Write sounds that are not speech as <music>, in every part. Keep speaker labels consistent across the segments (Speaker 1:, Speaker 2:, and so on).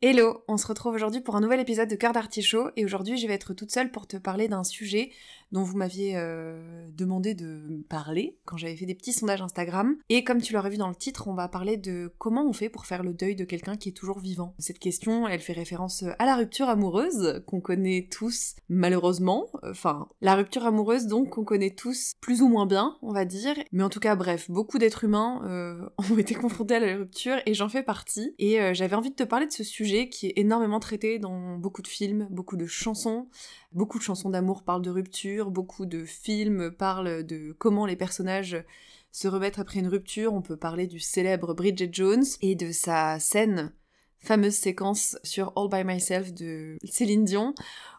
Speaker 1: Hello, on se retrouve aujourd'hui pour un nouvel épisode de Cœur d'Artichaut et aujourd'hui je vais être toute seule pour te parler d'un sujet dont vous m'aviez euh, demandé de parler quand j'avais fait des petits sondages Instagram. Et comme tu l'aurais vu dans le titre, on va parler de comment on fait pour faire le deuil de quelqu'un qui est toujours vivant. Cette question, elle fait référence à la rupture amoureuse qu'on connaît tous malheureusement. Enfin, la rupture amoureuse donc qu'on connaît tous plus ou moins bien, on va dire. Mais en tout cas, bref, beaucoup d'êtres humains euh, <laughs> ont été confrontés à la rupture et j'en fais partie. Et euh, j'avais envie de te parler de ce sujet qui est énormément traité dans beaucoup de films, beaucoup de chansons. Beaucoup de chansons d'amour parlent de rupture, beaucoup de films parlent de comment les personnages se remettent après une rupture. On peut parler du célèbre Bridget Jones et de sa scène fameuse séquence sur All by Myself de Céline Dion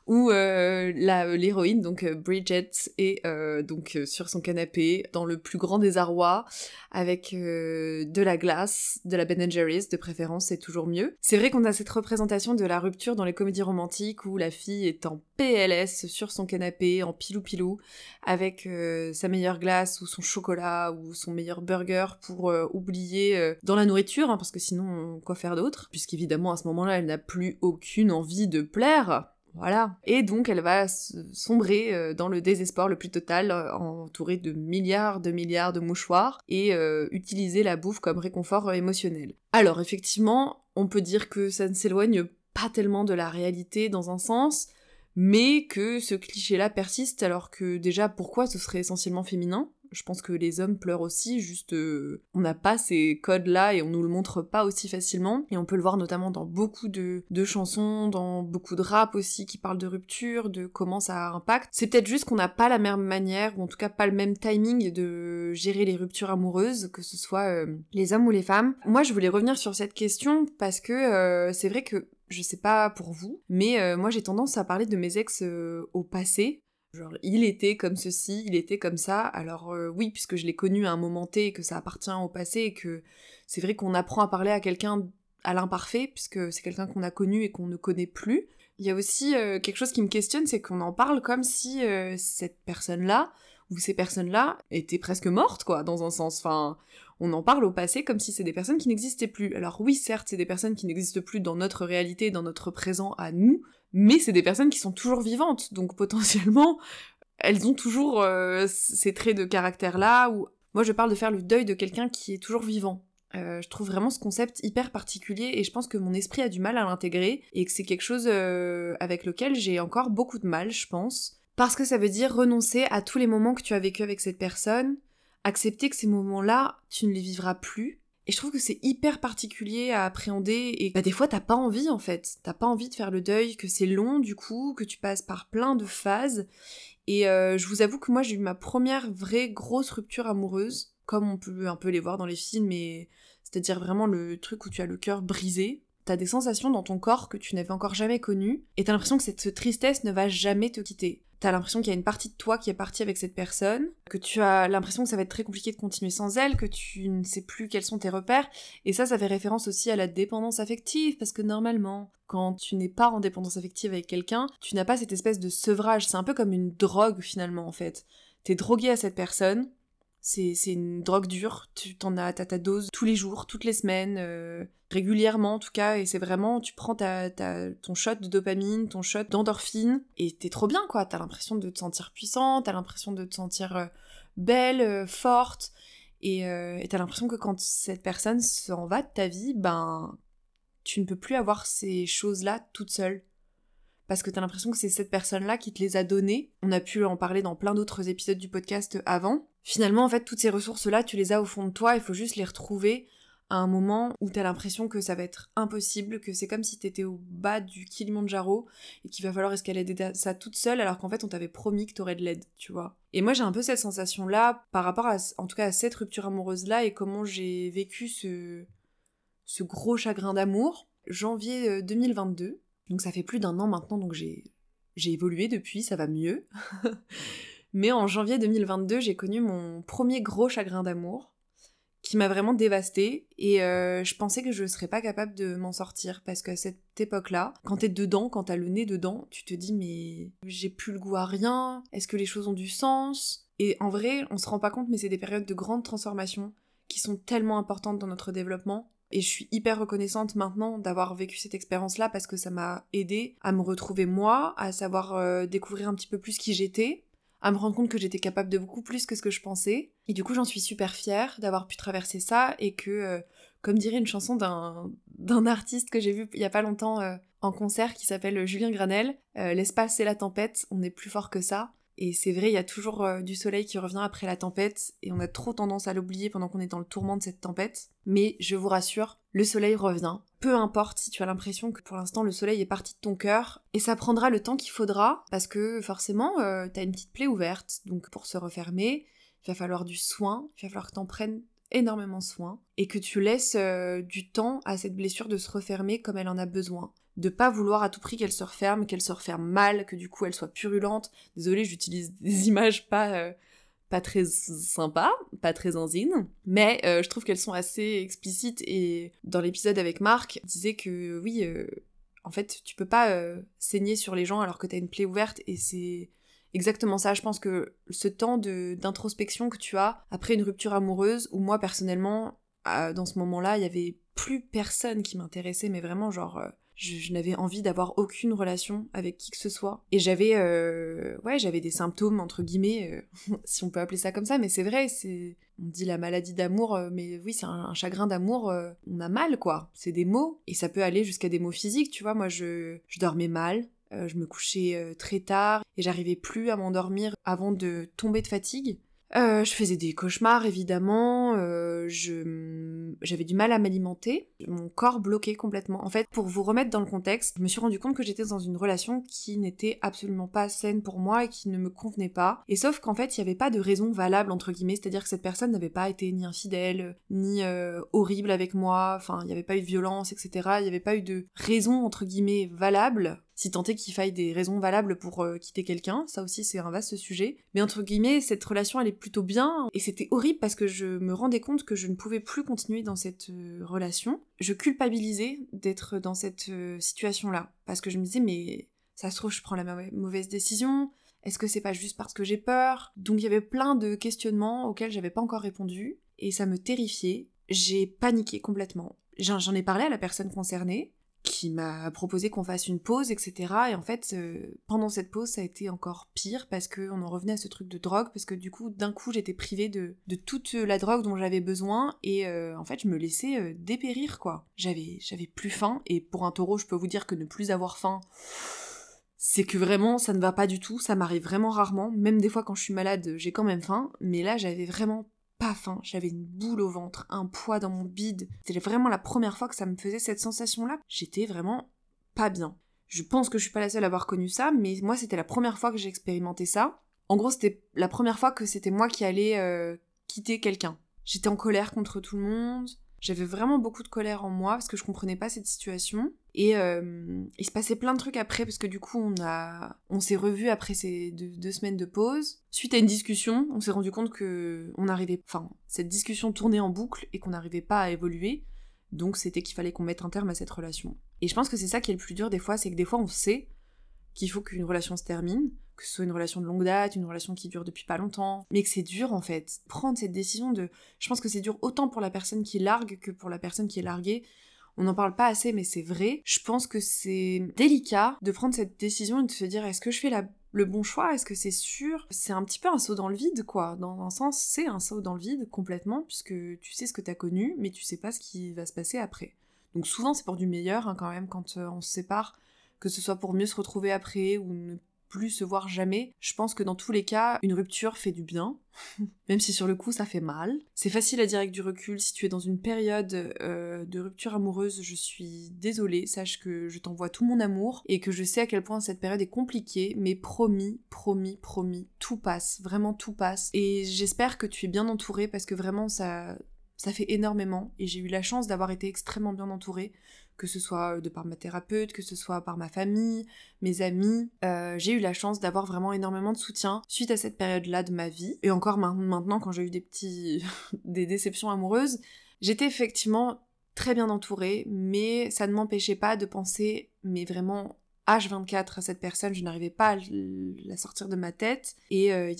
Speaker 1: où euh, l'héroïne donc euh, Bridget est euh, donc sur son canapé dans le plus grand désarroi avec de la glace, de la Ben Jerry's de préférence, c'est toujours mieux. C'est vrai qu'on a cette représentation de la rupture dans les comédies romantiques où la fille est en PLS sur son canapé en pilou pilou avec sa meilleure glace ou son chocolat ou son meilleur burger pour oublier dans la nourriture hein, parce que sinon quoi faire d'autre? Puisqu'évidemment à ce moment-là elle n'a plus aucune envie de plaire voilà. Et donc elle va sombrer euh, dans le désespoir le plus total, euh, entourée de milliards de milliards de mouchoirs, et euh, utiliser la bouffe comme réconfort émotionnel. Alors effectivement, on peut dire que ça ne s'éloigne pas tellement de la réalité dans un sens, mais que ce cliché-là persiste alors que déjà pourquoi ce serait essentiellement féminin? Je pense que les hommes pleurent aussi, juste euh, on n'a pas ces codes-là et on nous le montre pas aussi facilement. Et on peut le voir notamment dans beaucoup de, chansons, dans beaucoup de rap aussi qui parlent de rupture, de comment ça impacte. C'est peut-être juste qu'on n'a pas la même manière, ou en tout cas pas le même timing de gérer les ruptures amoureuses, que ce soit euh, les hommes ou les femmes. Moi je voulais revenir sur cette question parce que euh, c'est vrai que je sais pas pour vous, mais moi j'ai tendance à parler de mes ex au passé, Genre, il était comme ceci, il était comme ça. Alors euh, oui, puisque je l'ai connu à un moment T que ça appartient au passé et que c'est vrai qu'on apprend à parler à quelqu'un à l'imparfait, puisque c'est quelqu'un qu'on a connu et qu'on ne connaît plus. Il y a aussi euh, quelque chose qui me questionne, c'est qu'on en parle comme si euh, cette personne-là, ou ces personnes-là, étaient presque mortes, quoi, dans un sens. Enfin, on en parle au passé comme si c'est des personnes qui n'existaient plus. Alors oui, certes, c'est des personnes qui n'existent plus dans notre réalité, dans notre présent à nous, mais c'est des personnes qui sont toujours vivantes, donc potentiellement, elles ont toujours euh, ces traits de caractère-là, ou moi je parle de faire le deuil de quelqu'un qui est toujours vivant. Euh, je trouve vraiment ce concept hyper particulier et je pense que mon esprit a du mal à l'intégrer et que c'est quelque chose euh, avec lequel j'ai encore beaucoup de mal, je pense. Parce que ça veut dire renoncer à tous les moments que tu as vécu avec cette personne, accepter que ces moments-là, tu ne les vivras plus, et je trouve que c'est hyper particulier à appréhender et bah, des fois t'as pas envie en fait. T'as pas envie de faire le deuil, que c'est long du coup, que tu passes par plein de phases. Et euh, je vous avoue que moi j'ai eu ma première vraie grosse rupture amoureuse, comme on peut un peu les voir dans les films, et c'est-à-dire vraiment le truc où tu as le cœur brisé. T'as des sensations dans ton corps que tu n'avais encore jamais connues, et t'as l'impression que cette tristesse ne va jamais te quitter t'as l'impression qu'il y a une partie de toi qui est partie avec cette personne, que tu as l'impression que ça va être très compliqué de continuer sans elle, que tu ne sais plus quels sont tes repères, et ça, ça fait référence aussi à la dépendance affective, parce que normalement, quand tu n'es pas en dépendance affective avec quelqu'un, tu n'as pas cette espèce de sevrage, c'est un peu comme une drogue finalement en fait. T'es drogué à cette personne, c'est, une drogue dure, tu t'en as, ta dose tous les jours, toutes les semaines, euh, régulièrement en tout cas, et c'est vraiment, tu prends ta, ton shot de dopamine, ton shot d'endorphine, et t'es trop bien quoi, t'as l'impression de te sentir puissante, t'as l'impression de te sentir euh, belle, euh, forte, et t'as l'impression que quand cette personne s'en va de ta vie, ben, tu ne peux plus avoir ces choses-là toute seule parce que t'as l'impression que c'est cette personne-là qui te les a données. On a pu en parler dans plein d'autres épisodes du podcast avant. Finalement, en fait, toutes ces ressources-là, tu les as au fond de toi, il faut juste les retrouver à un moment où t'as l'impression que ça va être impossible, que c'est comme si t'étais au bas du Kilimanjaro et qu'il va falloir escalader ça toute seule alors qu'en fait on t'avait promis que t'aurais de l'aide, tu vois. Et moi j'ai un peu cette sensation-là par rapport à, en tout cas à cette rupture amoureuse-là et comment j'ai vécu ce, ce gros chagrin d'amour. Janvier 2022, euh, donc ça fait plus d'un an maintenant, donc j'ai, j'ai évolué depuis, ça va mieux. <laughs> Mais en janvier 2022, j'ai connu mon premier gros chagrin d'amour qui m'a vraiment dévastée et euh, je pensais que je serais pas capable de m'en sortir parce qu'à cette époque-là, quand t'es dedans, quand t'as le nez dedans, tu te dis mais j'ai plus le goût à rien, est-ce que les choses ont du sens? Et en vrai, on se rend pas compte mais c'est des périodes de grande transformation qui sont tellement importantes dans notre développement Et je suis hyper reconnaissante maintenant d'avoir vécu cette expérience-là parce que ça m'a aidé à me retrouver moi, à savoir euh, découvrir un petit peu plus qui j'étais, à me rendre compte que j'étais capable de beaucoup plus que ce que je pensais. Et du coup, j'en suis super fière d'avoir pu traverser ça et que, euh, comme dirait une chanson d'un artiste que j'ai vu il y a pas longtemps euh, en concert qui s'appelle Julien Granel, L'espace c'est la tempête, on est plus fort que ça. Et c'est vrai, il y a toujours euh, du soleil qui revient après la tempête, et on a trop tendance à l'oublier pendant qu'on est dans le tourment de cette tempête. Mais je vous rassure, le soleil revient. Peu importe si tu as l'impression que pour l'instant le soleil est parti de ton cœur, et ça prendra le temps qu'il faudra, parce que forcément, euh, t'as une petite plaie ouverte. Donc pour se refermer, il va falloir du soin, il va falloir que t'en prennes énormément soin, et que tu laisses euh, du temps à cette blessure de se refermer comme elle en a besoin de pas vouloir à tout prix qu'elle se referme, qu'elle se referme mal, que du coup elle soit purulente. Désolée, j'utilise des <laughs> images pas euh, pas très sympas, pas très enzines, mais euh, je trouve qu'elles sont assez explicites et dans l'épisode avec Marc, disait que oui, en fait, tu peux pas saigner sur les gens alors que t'as une plaie ouverte et c'est exactement ça. Je pense que ce temps d'introspection que tu as après une rupture amoureuse, où moi personnellement, dans ce moment-là, il y avait plus personne qui m'intéressait, mais vraiment genre je, n'avais envie d'avoir aucune relation avec qui que ce soit. Et j'avais, euh, ouais, j'avais des symptômes, entre guillemets, euh, <laughs> si on peut appeler ça comme ça, mais c'est vrai, c'est, on dit la maladie d'amour, euh, mais oui, c'est un, chagrin d'amour, on a mal, quoi. C'est des mots, et ça peut aller jusqu'à des mots physiques, tu vois, moi je, je dormais mal, je me couchais très tard, et j'arrivais plus à m'endormir avant de tomber de fatigue. Euh, je faisais des cauchemars évidemment, euh, j'avais du mal à m'alimenter, mon corps bloqué complètement. En fait, pour vous remettre dans le contexte, je me suis rendu compte que j'étais dans une relation qui n'était absolument pas saine pour moi et qui ne me convenait pas. Et sauf qu'en fait, il n'y avait pas de raison valable entre guillemets, c'est-à-dire que cette personne n'avait pas été ni infidèle, ni euh, horrible avec moi, enfin, il n'y avait pas eu de violence, etc. Il n'y avait pas eu de raison entre guillemets valable si tant est qu'il faille des raisons valables pour euh, quitter quelqu'un, ça aussi c'est un vaste sujet. Mais entre guillemets, cette relation elle est plutôt bien, et c'était horrible parce que je me rendais compte que je ne pouvais plus continuer dans cette euh, relation. Je culpabilisais d'être dans cette euh, situation-là, parce que je me disais mais ça se trouve je prends la mauvaise décision, est-ce que c'est pas juste parce que j'ai peur? Donc il y avait plein de questionnements auxquels j'avais pas encore répondu, et ça me terrifiait. J'ai paniqué complètement. J'en ai parlé à la personne concernée, qui m'a proposé qu'on fasse une pause, etc. Et en fait, euh, pendant cette pause, ça a été encore pire parce qu'on en revenait à ce truc de drogue, parce que du coup, d'un coup, j'étais privée de, de, toute la drogue dont j'avais besoin, et euh, en fait, je me laissais euh, dépérir, quoi. J'avais, j'avais plus faim, et pour un taureau, je peux vous dire que ne plus avoir faim, c'est que vraiment, ça ne va pas du tout, ça m'arrive vraiment rarement, même des fois quand je suis malade, j'ai quand même faim, mais là, j'avais vraiment pas faim, j'avais une boule au ventre, un poids dans mon bide. C'était vraiment la première fois que ça me faisait cette sensation-là. J'étais vraiment pas bien. Je pense que je suis pas la seule à avoir connu ça, mais moi c'était la première fois que j'ai expérimenté ça. En gros, c'était la première fois que c'était moi qui allais euh, quitter quelqu'un. J'étais en colère contre tout le monde, j'avais vraiment beaucoup de colère en moi parce que je comprenais pas cette situation. Et euh, il se passait plein de trucs après parce que du coup on a, on s'est revus après ces deux, semaines de pause. Suite à une discussion, on s'est rendu compte que on arrivait, enfin cette discussion tournait en boucle et qu'on n'arrivait pas à évoluer. Donc c'était qu'il fallait qu'on mette un terme à cette relation. Et je pense que c'est ça qui est le plus dur des fois, c'est que des fois on sait qu'il faut qu'une relation se termine, que ce soit une relation de longue date, une relation qui dure depuis pas longtemps, mais que c'est dur en fait. Prendre cette décision de. Je pense que c'est dur autant pour la personne qui largue que pour la personne qui est larguée. On n'en parle pas assez, mais c'est vrai. Je pense que c'est délicat de prendre cette décision et de se dire est-ce que je fais le bon choix? Est-ce que c'est sûr? C'est un petit peu un saut dans le vide, quoi. Dans un sens, c'est un saut dans le vide complètement, puisque tu sais ce que t'as connu, mais tu sais pas ce qui va se passer après. Donc souvent, c'est pour du meilleur, hein, quand même, quand euh, on se sépare, que ce soit pour mieux se retrouver après ou ne plus se voir jamais. Je pense que dans tous les cas, une rupture fait du bien, <laughs> même si sur le coup ça fait mal. C'est facile à dire avec du recul. Si tu es dans une période euh, de rupture amoureuse, je suis désolée. Sache que je t'envoie tout mon amour et que je sais à quel point cette période est compliquée, mais promis, promis, promis, tout passe. Vraiment tout passe. Et j'espère que tu es bien entourée parce que vraiment ça ça fait énormément et j'ai eu la chance d'avoir été extrêmement bien entourée que ce soit euh, de par ma thérapeute, que ce soit par ma famille, mes amis. Euh, j'ai eu la chance d'avoir vraiment énormément de soutien suite à cette période-là de ma vie. Et encore maintenant, quand j'ai eu des petits... <laughs> des déceptions amoureuses, j'étais effectivement très bien entourée, mais ça ne m'empêchait pas de penser, mais vraiment H24 à cette personne, je n'arrivais pas à la sortir de ma tête. Et euh,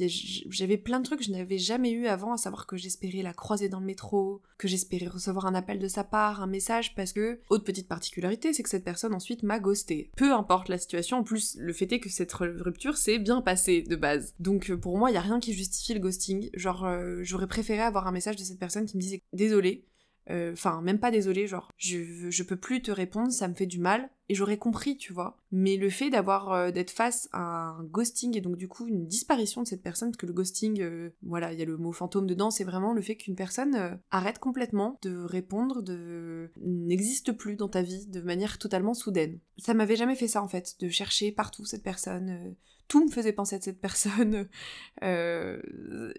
Speaker 1: j'avais plein de trucs que je n'avais jamais eu avant, à savoir que j'espérais la croiser dans le métro, que j'espérais recevoir un appel de sa part, un message, parce que, autre petite particularité, c'est que cette personne ensuite m'a ghosté. Peu importe la situation, en plus, le fait est que cette rupture s'est bien passée de base. Donc euh, pour moi, il y a rien qui justifie le ghosting. Genre, euh, j'aurais préféré avoir un message de cette personne qui me disait désolé, euh, enfin, même pas désolé, genre, je, je peux plus te répondre, ça me fait du mal, et j'aurais compris, tu vois. Mais le fait d'avoir, euh, d'être face à un ghosting, et donc du coup une disparition de cette personne, parce que le ghosting, euh, voilà, il y a le mot fantôme dedans, c'est vraiment le fait qu'une personne arrête complètement de répondre, de n'existe plus dans ta vie de manière totalement soudaine. Ça m'avait jamais fait ça en fait, de chercher partout cette personne, tout me faisait penser à cette personne. <laughs> Euh,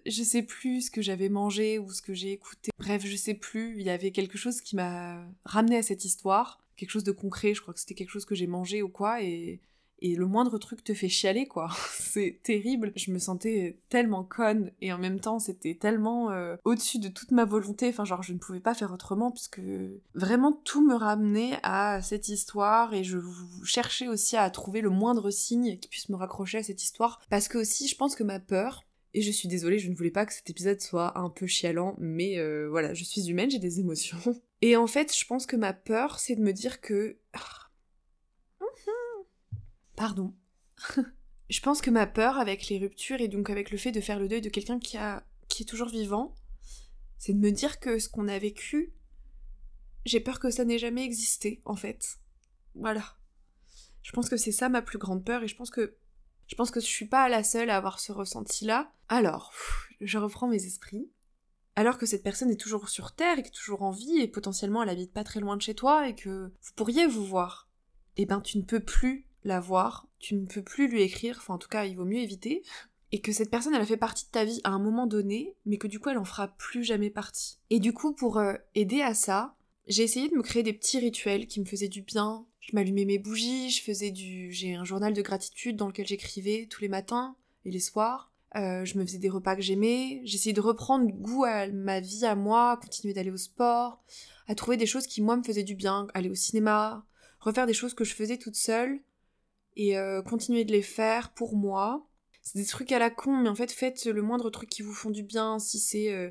Speaker 1: je sais plus ce que j'avais mangé ou ce que j'ai écouté. Bref, je sais plus. Il y avait quelque chose qui m'a ramené à cette histoire. Quelque chose de concret. Je crois que c'était quelque chose que j'ai mangé ou quoi. Et et le moindre truc te fait chialer quoi. <laughs> c'est terrible. Je me sentais tellement conne et en même temps c'était tellement euh, au-dessus de toute ma volonté. Enfin genre je ne pouvais pas faire autrement puisque vraiment tout me ramenait à cette histoire et je cherchais aussi à trouver le moindre signe qui puisse me raccrocher à cette histoire parce que aussi je pense que ma peur et je suis désolée, je ne voulais pas que cet épisode soit un peu chialant, mais euh, voilà, je suis humaine, j'ai des <laughs> émotions. Et en fait, je pense que ma peur, c'est de me dire que ah, Pardon. <laughs> je pense que ma peur avec les ruptures et donc avec le fait de faire le deuil de quelqu'un qui, a, qui est toujours vivant, c'est de me dire que ce qu'on a vécu, j'ai peur que ça n'ait jamais existé, en fait. Voilà. Je pense que c'est ça ma plus grande peur et je pense que je pense que je suis pas la seule à avoir ce ressenti-là. Alors, je reprends mes esprits. Alors que cette personne est toujours sur Terre et est toujours en vie et potentiellement elle habite pas très loin de chez toi et que vous pourriez vous voir, eh ben tu ne peux plus la voir, tu ne peux plus lui écrire, enfin en tout cas il vaut mieux éviter, et que cette personne elle a fait partie de ta vie à un moment donné, mais que du coup elle en fera plus jamais partie. Et du coup pour euh, aider à ça, j'ai essayé de me créer des petits rituels qui me faisaient du bien. Je m'allumais mes bougies, je faisais du... J'ai un journal de gratitude dans lequel j'écrivais tous les matins et les soirs. Euh, je me faisais des repas que j'aimais. J'essayais de reprendre goût à ma vie à moi, continuer d'aller au sport, à trouver des choses qui moi me faisaient du bien, aller au cinéma, refaire des choses que je faisais toute seule et euh, continuer de les faire pour moi. C'est des trucs à la con, mais en fait, faites le moindre truc qui vous font du bien. Si c'est euh,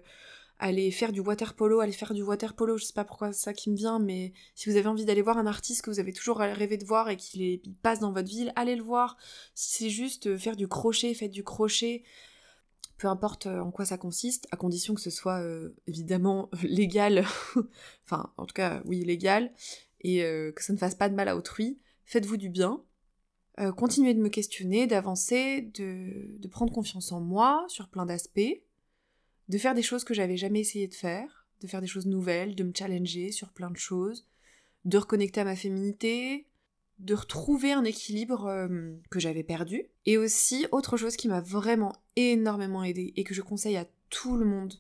Speaker 1: aller faire du water polo, aller faire du water polo, je sais pas pourquoi c'est ça qui me vient, mais si vous avez envie d'aller voir un artiste que vous avez toujours rêvé de voir et qu'il passe dans votre ville, allez le voir. Si c'est juste euh, faire du crochet, faites du crochet. Peu importe en quoi ça consiste, à condition que ce soit évidemment <laughs> légal, enfin en tout cas oui légal, et que ça ne fasse pas de mal à autrui. Faites-vous du bien, euh, continuer de me questionner, d'avancer, de, prendre confiance en moi sur plein d'aspects, de faire des choses que j'avais jamais essayé de faire, de faire des choses nouvelles, de me challenger sur plein de choses, de reconnecter à ma féminité, de retrouver un équilibre euh, que j'avais perdu. Et aussi, autre chose qui m'a vraiment énormément aidé et que je conseille à tout le monde,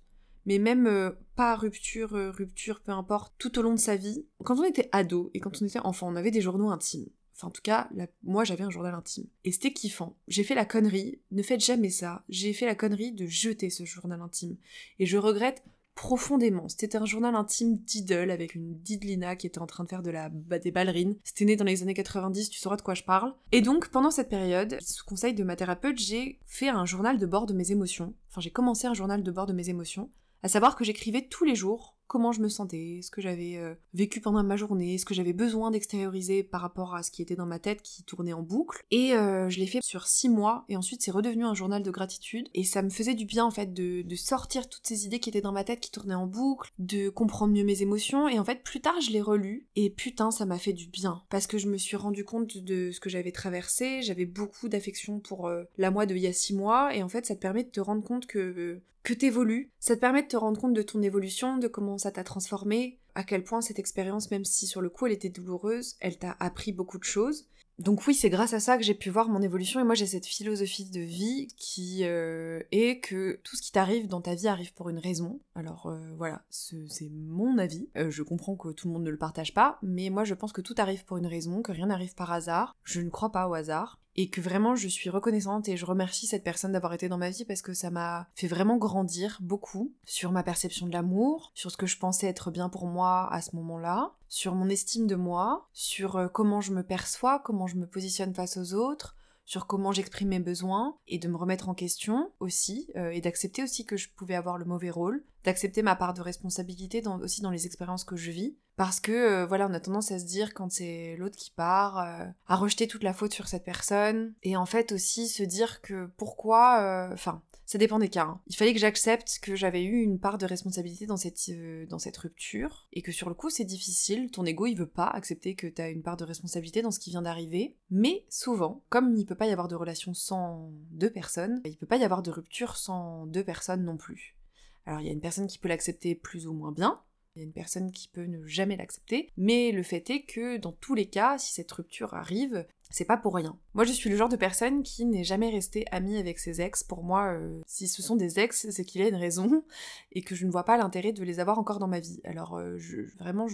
Speaker 1: mais même euh, pas rupture, rupture, peu importe, tout au long de sa vie. Quand on était ado et quand on était enfant, on avait des journaux intimes. Enfin, en tout cas, moi j'avais un journal intime. Et c'était kiffant. J'ai fait la connerie, ne faites jamais ça, j'ai fait la connerie de jeter ce journal intime. Et je regrette profondément. C'était un journal intime d'idole avec une Didlina qui était en train de faire de la, bah, des ballerines. C'était né dans les années 90, tu sauras de quoi je parle. Et donc, pendant cette période, sous conseil de ma thérapeute, j'ai fait un journal de bord de mes émotions. Enfin, j'ai commencé un journal de bord de mes émotions. À savoir que j'écrivais tous les jours comment je me sentais, ce que j'avais euh, vécu pendant ma journée, ce que j'avais besoin d'extérioriser par rapport à ce qui était dans ma tête qui tournait en boucle. Et euh, je l'ai fait sur six mois et ensuite c'est redevenu un journal de gratitude. Et ça me faisait du bien en fait de, sortir toutes ces idées qui étaient dans ma tête qui tournaient en boucle, de comprendre mieux mes émotions. Et en fait plus tard je l'ai relu et putain ça m'a fait du bien. Parce que je me suis rendu compte de ce que j'avais traversé, j'avais beaucoup d'affection pour euh, la moi de il y a six mois. Et en fait ça te permet de te rendre compte que que t'évolues, ça te permet de te rendre compte de ton évolution, de comment ça t'a transformé, à quel point cette expérience, même si sur le coup elle était douloureuse, elle t'a appris beaucoup de choses. Donc oui, c'est grâce à ça que j'ai pu voir mon évolution et moi j'ai cette philosophie de vie qui euh, est que tout ce qui t'arrive dans ta vie arrive pour une raison. Alors euh, voilà, c'est mon avis. Euh, je comprends que tout le monde ne le partage pas, mais moi je pense que tout arrive pour une raison, que rien n'arrive par hasard. Je ne crois pas au hasard. Et que vraiment je suis reconnaissante et je remercie cette personne d'avoir été dans ma vie parce que ça m'a fait vraiment grandir beaucoup sur ma perception de l'amour, sur ce que je pensais être bien pour moi à ce moment-là, sur mon estime de moi, sur euh, comment je me perçois, comment je me positionne face aux autres, sur comment j'exprime mes besoins et de me remettre en question aussi euh, et d'accepter aussi que je pouvais avoir le mauvais rôle, d'accepter ma part de responsabilité aussi dans les expériences que je vis parce que euh, voilà, on a tendance à se dire quand c'est l'autre qui part, euh, à rejeter toute la faute sur cette personne, et en fait aussi se dire que pourquoi, euh, enfin, ça dépend des cas. Hein. Il fallait que j'accepte que j'avais eu une part de responsabilité dans cette, dans cette rupture, et que sur le coup c'est difficile, ton ego il veut pas accepter que t'as une part de responsabilité dans ce qui vient d'arriver, mais souvent, comme il peut pas y avoir de relation sans deux personnes, il peut pas y avoir de rupture sans deux personnes non plus. Alors il y a une personne qui peut l'accepter plus ou moins bien, il y a une personne qui peut ne jamais l'accepter, mais le fait est que dans tous les cas, si cette rupture arrive, c'est pas pour rien. Moi, je suis le genre de personne qui n'est jamais restée amie avec ses ex. Pour moi, euh, si ce sont des ex, c'est qu'il y a une raison <laughs> et que je ne vois pas l'intérêt de les avoir encore dans ma vie. Alors, euh, je, vraiment,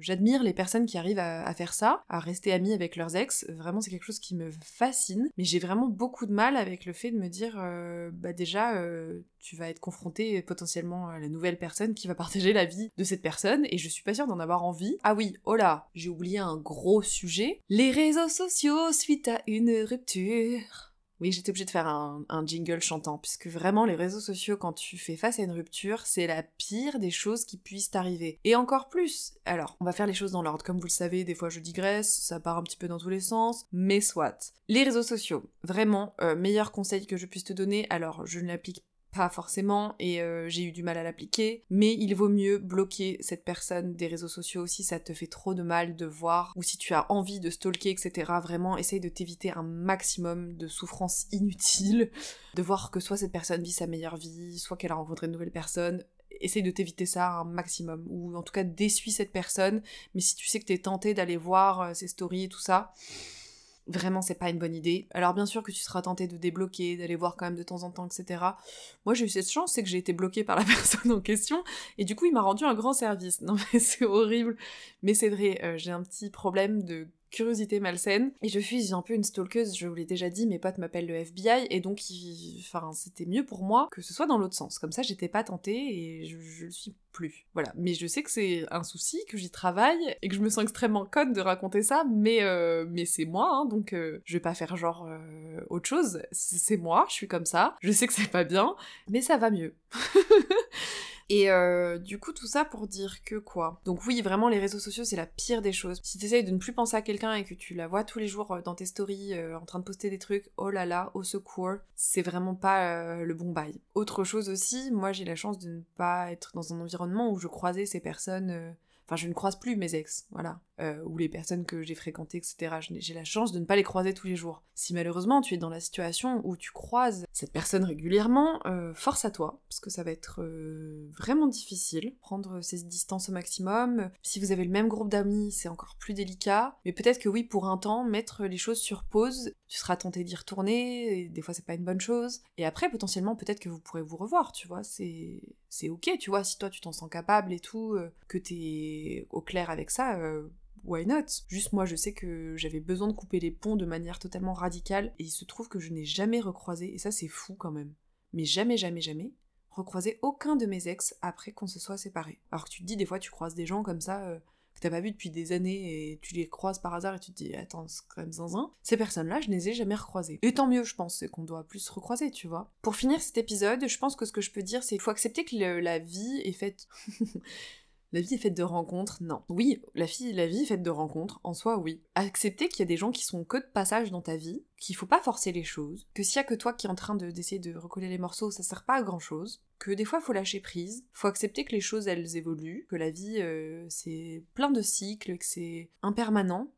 Speaker 1: j'admire les personnes qui arrivent à, faire ça, à rester amies avec leurs ex. Vraiment, c'est quelque chose qui me fascine. Mais j'ai vraiment beaucoup de mal avec le fait de me dire, euh, bah déjà, tu vas être confronté potentiellement à la nouvelle personne qui va partager la vie de cette personne et je suis pas sûre d'en avoir envie. Ah oui, oh là, j'ai oublié un gros sujet. Les réseaux sociaux suite à une rupture. Oui, j'étais obligée de faire un, jingle chantant, puisque vraiment les réseaux sociaux, quand tu fais face à une rupture, c'est la pire des choses qui puissent t'arriver. Et encore plus Alors, on va faire les choses dans l'ordre. Comme vous le savez, des fois je digresse, ça part un petit peu dans tous les sens, mais soit. Les réseaux sociaux, vraiment, euh, meilleur conseil que je puisse te donner, alors je ne l'applique pas forcément, et euh, j'ai eu du mal à l'appliquer, mais il vaut mieux bloquer cette personne des réseaux sociaux si ça te fait trop de mal de voir, ou si tu as envie de stalker, etc. Vraiment, essaye de t'éviter un maximum de souffrances inutiles, de voir que soit cette personne vit sa meilleure vie, soit qu'elle a rencontré de nouvelles personnes, essaye de t'éviter ça un maximum, ou en tout cas d'essuie cette personne, mais si tu sais que t'es tenté d'aller voir euh, ses stories et tout ça, Vraiment, c'est pas une bonne idée. Alors bien sûr que tu seras tenté de débloquer, d'aller voir quand même de temps en temps, etc. Moi j'ai eu cette chance, c'est que j'ai été bloquée par la <laughs> personne en question, et du coup il m'a rendu un grand service. Non mais c'est horrible, mais c'est vrai, euh, j'ai un petit problème de curiosité malsaine. Et je suis un peu une stalkeuse, je vous l'ai déjà dit, mes potes m'appellent le FBI, et donc enfin, c'était mieux pour moi que ce soit dans l'autre sens. Comme ça, j'étais pas tentée et je, je le suis plus. Voilà. Mais je sais que c'est un souci, que j'y travaille, et que je me sens extrêmement conne de raconter ça, mais, euh, mais c'est moi, hein, donc euh, je vais pas faire genre euh, autre chose. C'est moi, je suis comme ça. Je sais que c'est pas bien, mais ça va mieux. <laughs> Et euh, du coup, tout ça pour dire que quoi? Donc oui, vraiment, les réseaux sociaux, c'est la pire des choses. Si t'essayes de ne plus penser à quelqu'un et que tu la vois tous les jours euh, dans tes stories euh, en train de poster des trucs, oh là là, au secours, c'est vraiment pas le bon bail. Autre chose aussi, moi j'ai la chance de ne pas être dans un environnement où je croisais ces personnes Enfin, je ne croise plus mes ex, voilà. Euh, ou les personnes que j'ai fréquentées, etc. J'ai la chance de ne pas les croiser tous les jours. Si malheureusement tu es dans la situation où tu croises cette personne régulièrement, euh, force à toi, parce que ça va être euh, vraiment difficile. Prendre ces distances au maximum. Si vous avez le même groupe d'amis, c'est encore plus délicat. Mais peut-être que oui, pour un temps, mettre les choses sur pause, tu seras tenté d'y retourner, et des fois c'est pas une bonne chose. Et après, potentiellement, peut-être que vous pourrez vous revoir, tu vois. C'est ok, tu vois, si toi tu t'en sens capable et tout, que t'es au clair avec ça, why not? Juste moi, je sais que j'avais besoin de couper les ponts de manière totalement radicale, et il se trouve que je n'ai jamais recroisé, et ça c'est fou quand même, mais jamais, jamais, jamais, recroisé aucun de mes ex après qu'on se soit séparés. Alors que tu te dis, des fois, tu croises des gens comme ça, euh, que t'as pas vu depuis des années, et tu les croises par hasard, et tu te dis, attends, c'est quand même zinzin. Ces personnes-là, je ne les ai jamais recroisées. Et tant mieux, je pense, c'est qu'on doit plus se recroiser, tu vois. Pour finir cet épisode, je pense que ce que je peux dire, c'est qu'il faut accepter que la vie est faite... La vie est faite de rencontres, non. Oui, la, vie est faite de rencontres, en soi, oui. Accepter qu'il y a des gens qui sont que de passage dans ta vie, qu'il faut pas forcer les choses, que s'il y a que toi qui es en train d'essayer de, recoller les morceaux, ça sert pas à grand chose, que des fois faut lâcher prise, faut accepter que les choses elles évoluent, que la vie euh, c'est plein de cycles, que c'est impermanent.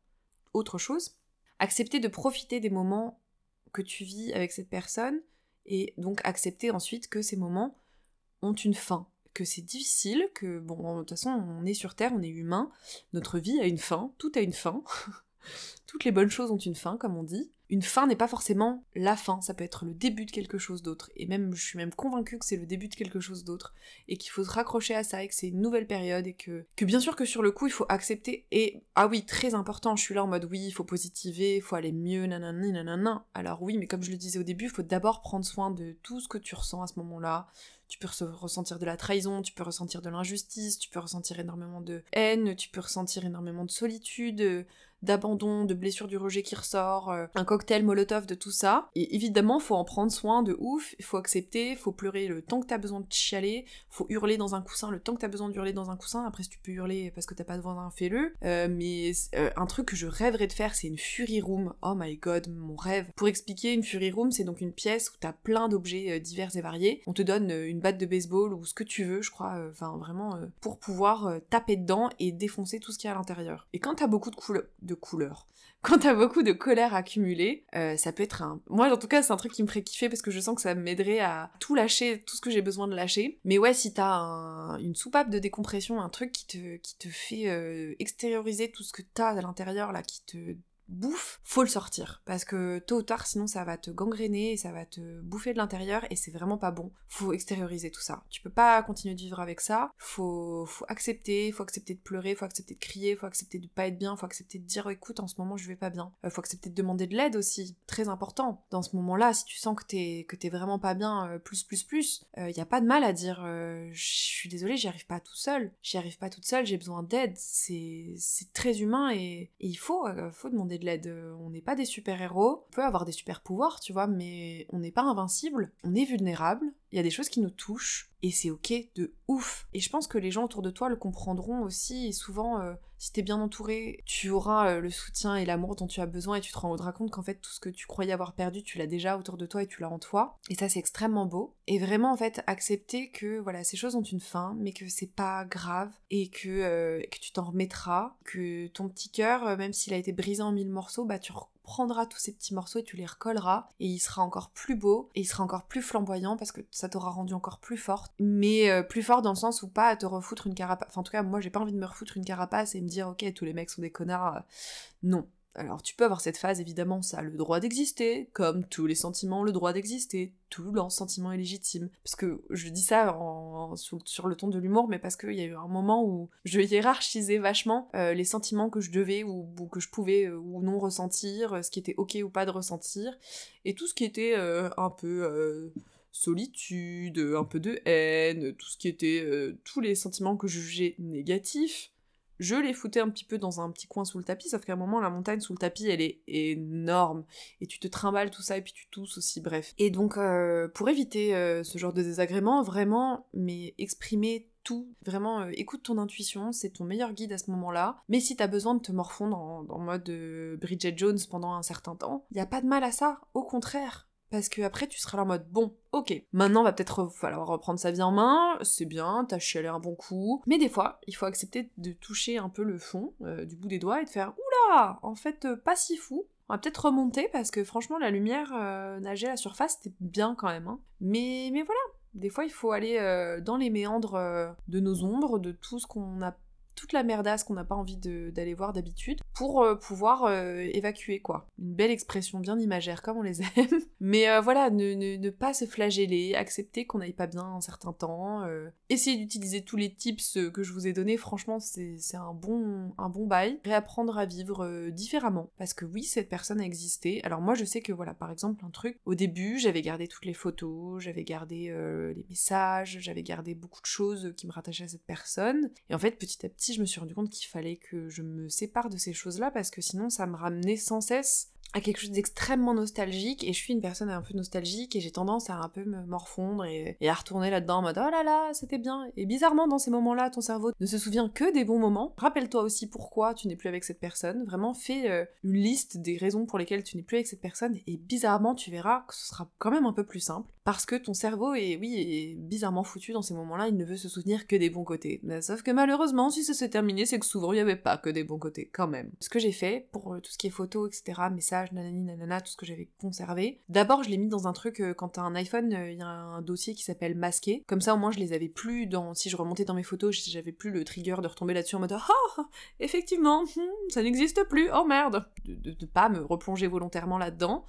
Speaker 1: Autre chose, accepter de profiter des moments que tu vis avec cette personne, et donc accepter ensuite que ces moments ont une fin, que c'est difficile, que bon, de toute façon, on est sur Terre, on est humain, notre vie a une fin, tout a une fin, <laughs> toutes les bonnes choses ont une fin, comme on dit, une fin n'est pas forcément la fin, ça peut être le début de quelque chose d'autre. Et même, je suis même convaincue que c'est le début de quelque chose d'autre, et qu'il faut se raccrocher à ça, et que c'est une nouvelle période, et que, que bien sûr que sur le coup, il faut accepter, et, ah oui, très important, je suis là en mode, oui, il faut positiver, il faut aller mieux, nanani, nanana. Alors oui, mais comme je le disais au début, il faut d'abord prendre soin de tout ce que tu ressens à ce moment-là, tu peux ressentir de la trahison, tu peux ressentir de l'injustice, tu peux ressentir énormément de haine, tu peux ressentir énormément de solitude, d'abandon, de blessure du rejet qui ressort, euh, un cocktail molotov de tout ça. Et évidemment, faut en prendre soin de ouf, il faut accepter, faut pleurer le temps que t'as besoin de chialer, faut hurler dans un coussin le temps que t'as besoin d'hurler dans un coussin. Après, si tu peux hurler parce que t'as pas de voix fais-le. Euh, mais euh, un truc que je rêverais de faire, c'est une Fury Room. Oh my god, mon rêve. Pour expliquer, une Fury Room, c'est donc une pièce où t'as plein d'objets divers et variés. On te donne une batte de baseball ou ce que tu veux, je crois, enfin vraiment, pour pouvoir taper dedans et défoncer tout ce qu'il y a à l'intérieur. Et quand t'as beaucoup de, couleurs de couleur. <laughs> Quand t'as beaucoup de colère accumulée, euh, ça peut être un... Moi, en tout cas, c'est un truc qui me ferait kiffer parce que je sens que ça m'aiderait à tout lâcher, tout ce que j'ai besoin de lâcher. Mais ouais, si t'as une soupape de décompression, un truc qui te, qui te fait euh, extérioriser tout ce que t'as à l'intérieur, là, qui te bouffe, faut le sortir. Parce que tôt ou tard, sinon ça va te gangréner et ça va te bouffer de l'intérieur et c'est vraiment pas bon. Faut extérioriser tout ça. Tu peux pas continuer de vivre avec ça. Faut, faut accepter, faut accepter de pleurer, faut accepter de crier, faut accepter de pas être bien, faut accepter de dire écoute, en ce moment je vais pas bien. Euh, faut accepter de demander de l'aide aussi. Très important. Dans ce moment-là, si tu sens que t'es, que vraiment pas bien, euh, plus, plus, plus, il euh, y a pas de mal à dire je suis désolée, j'y arrive pas tout seul. J'y arrive pas toute seule, j'ai besoin d'aide. C'est, c'est très humain et, et il faut, faut demander de l'aide. On n'est pas des super-héros. On peut avoir des super-pouvoirs, tu vois, mais on n'est pas invincible. On est vulnérable. Il y a des choses qui nous touchent et c'est ok de ouf. Et je pense que les gens autour de toi le comprendront aussi. Et souvent, euh, si t'es bien entouré, tu auras euh, le soutien et l'amour dont tu as besoin et tu te rendras compte qu'en fait tout ce que tu croyais avoir perdu, tu l'as déjà autour de toi et tu l'as en toi. Et ça c'est extrêmement beau. Et vraiment en fait accepter que voilà ces choses ont une fin, mais que c'est pas grave et que, euh, tu t'en remettras, que ton petit cœur, même s'il a été brisé en mille morceaux, bah tu prendras tous ces petits morceaux et tu les recolleras. Et il sera encore plus beau et il sera encore plus flamboyant parce que ça t'aura rendu encore plus forte. Mais euh, plus fort dans le sens où pas à te refoutre une carapace. Enfin en tout cas moi j'ai pas envie de me refoutre une carapace et me dire ok tous les mecs sont des connards euh, non alors tu peux avoir cette phase, évidemment, ça a le droit d'exister, comme tous les sentiments le droit d'exister, tout le sentiment est légitime. Parce que je dis ça sur, le ton de l'humour, mais parce qu'il y a eu un moment où je hiérarchisais vachement euh, les sentiments que je devais ou, que je pouvais euh, ou non ressentir, euh, ce qui était ok ou pas de ressentir, et tout ce qui était un peu solitude, un peu de haine, tout ce qui était tous les sentiments que je jugeais négatifs je les foutais un petit peu dans un petit coin sous le tapis, sauf qu'à un moment, la montagne sous le tapis, elle est énorme. Et tu te trimbales tout ça, et puis tu tousses aussi, bref. Et donc, euh, pour éviter euh, ce genre de désagrément, vraiment, mais exprimer tout. Vraiment, euh, écoute ton intuition, c'est ton meilleur guide à ce moment-là. Mais si t'as besoin de te morfondre en, mode Bridget Jones pendant un certain temps, y a pas de mal à ça. Au contraire, parce que après tu seras là en mode bon, ok, maintenant va peut-être falloir reprendre sa vie en main, c'est bien, t'as chialé un bon coup, mais des fois il faut accepter de toucher un peu le fond euh, du bout des doigts et de faire oula, en fait euh, pas si fou. On va peut-être remonter parce que franchement la lumière euh, nager à la surface c'était bien quand même. Hein. Mais, mais voilà, des fois il faut aller dans les méandres de nos ombres, de tout ce qu'on a toute la merdasse qu'on n'a pas envie d'aller voir d'habitude pour euh, pouvoir euh, évacuer quoi. Une belle expression bien imagère comme on les <laughs> aime. Mais euh, voilà, ne, pas se flageller, accepter qu'on n'aille pas bien un certain temps, essayer d'utiliser tous les tips que je vous ai donnés, franchement c'est un bon, un bon bail. Réapprendre à vivre différemment. Parce que oui, cette personne a existé. Alors moi je sais que voilà, par exemple un truc, au début j'avais gardé toutes les photos, j'avais gardé les messages, j'avais gardé beaucoup de choses qui me rattachaient à cette personne. Et en fait petit à petit je me suis rendu compte qu'il fallait que je me sépare de ces choses-là parce que sinon ça me ramenait sans cesse à quelque chose d'extrêmement nostalgique et je suis une personne un peu nostalgique et j'ai tendance à un peu me morfondre et, à retourner là-dedans en mode oh là là c'était bien. Et bizarrement dans ces moments-là ton cerveau ne se souvient que des bons moments. Rappelle-toi aussi pourquoi tu n'es plus avec cette personne. Vraiment fais euh, une liste des raisons pour lesquelles tu n'es plus avec cette personne et bizarrement tu verras que ce sera quand même un peu plus simple parce que ton cerveau est oui est bizarrement foutu dans ces moments-là. Il ne veut se souvenir que des bons côtés. Sauf que malheureusement si ça s'est terminé c'est que souvent il n'y avait pas que des bons côtés quand même. Ce que j'ai fait pour euh, tout ce qui est photo etc messages nanani, nanana, tout ce que j'avais conservé. D'abord, je l'ai mis dans un truc, euh, quand t'as un iPhone, euh, il y a un dossier qui s'appelle masqué. Comme ça, au moins, je les avais plus dans. Si je remontais dans mes photos, j'avais plus le trigger de retomber là-dessus en mode Oh, effectivement, hmm, ça n'existe plus, oh merde De ne pas me replonger volontairement là-dedans.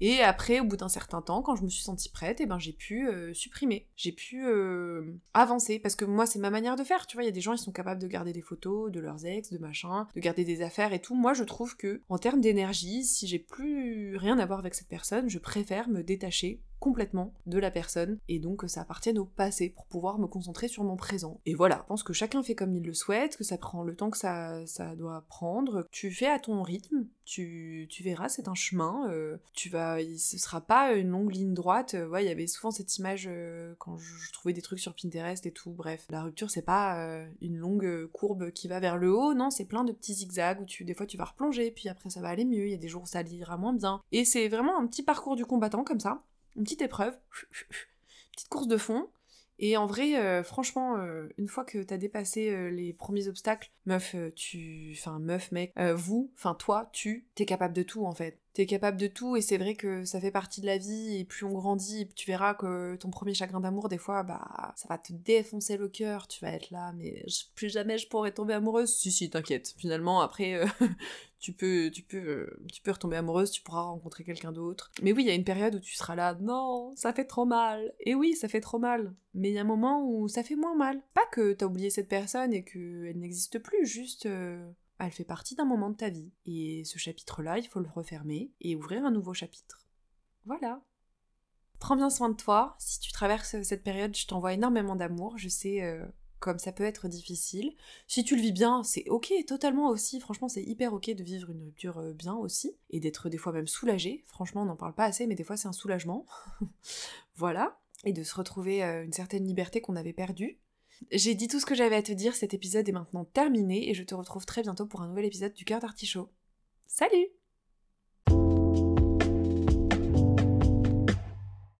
Speaker 1: Et après, au bout d'un certain temps, quand je me suis sentie prête, et eh ben j'ai pu euh, supprimer, j'ai pu euh, avancer, parce que moi c'est ma manière de faire, tu vois, il y a des gens qui sont capables de garder des photos de leurs ex, de machin, de garder des affaires et tout. Moi je trouve que, en termes d'énergie, si j'ai plus rien à voir avec cette personne, je préfère me détacher complètement de la personne et donc que ça appartienne au passé pour pouvoir me concentrer sur mon présent. Et voilà, je pense que chacun fait comme il le souhaite, que ça prend le temps que ça, ça doit prendre. Tu fais à ton rythme, tu, tu verras, c'est un chemin. Euh, tu vas, ce sera pas une longue ligne droite. Euh, ouais, il y avait souvent cette image euh, quand je, trouvais des trucs sur Pinterest et tout. Bref, la rupture c'est pas une longue courbe qui va vers le haut, non, c'est plein de petits zigzags où tu, des fois tu vas replonger, puis après ça va aller mieux. Il y a des jours où ça ira moins bien. Et c'est vraiment un petit parcours du combattant comme ça une petite épreuve, petite course de fond. Et en vrai, euh, franchement, euh, une fois que t'as dépassé euh, les premiers obstacles, meuf, tu. Enfin, meuf, mec, vous, enfin, toi, tu, t'es capable de tout en fait. T'es capable de tout et c'est vrai que ça fait partie de la vie et plus on grandit, tu verras que ton premier chagrin d'amour, des fois, bah, ça va te défoncer le cœur. Tu vas être là, mais plus jamais je pourrais tomber amoureuse. Si, si, t'inquiète. Finalement, après, <laughs> tu peux, tu peux, euh, tu peux retomber amoureuse, tu pourras rencontrer quelqu'un d'autre. Mais oui, il y a une période où tu seras là, non, ça fait trop mal. Et oui, ça fait trop mal. Mais il y a un moment où ça fait moins mal. Pas que t'as oublié cette personne et qu'elle n'existe plus, juste, euh, elle fait partie d'un moment de ta vie. Et ce chapitre-là, il faut le refermer et ouvrir un nouveau chapitre. Voilà. Prends bien soin de toi. Si tu traverses cette période, je t'envoie énormément d'amour. Je sais euh, comme ça peut être difficile. Si tu le vis bien, c'est ok, totalement aussi. Franchement, c'est hyper ok de vivre une rupture euh, bien aussi, et d'être des fois même soulagé. Franchement, on n'en parle pas assez, mais des fois c'est un soulagement. <laughs> voilà. Et de se retrouver euh, une certaine liberté qu'on avait perdue. J'ai dit tout ce que j'avais à te dire, cet épisode est maintenant terminé, et je te retrouve très bientôt pour un nouvel épisode du cœur d'artichaut. Salut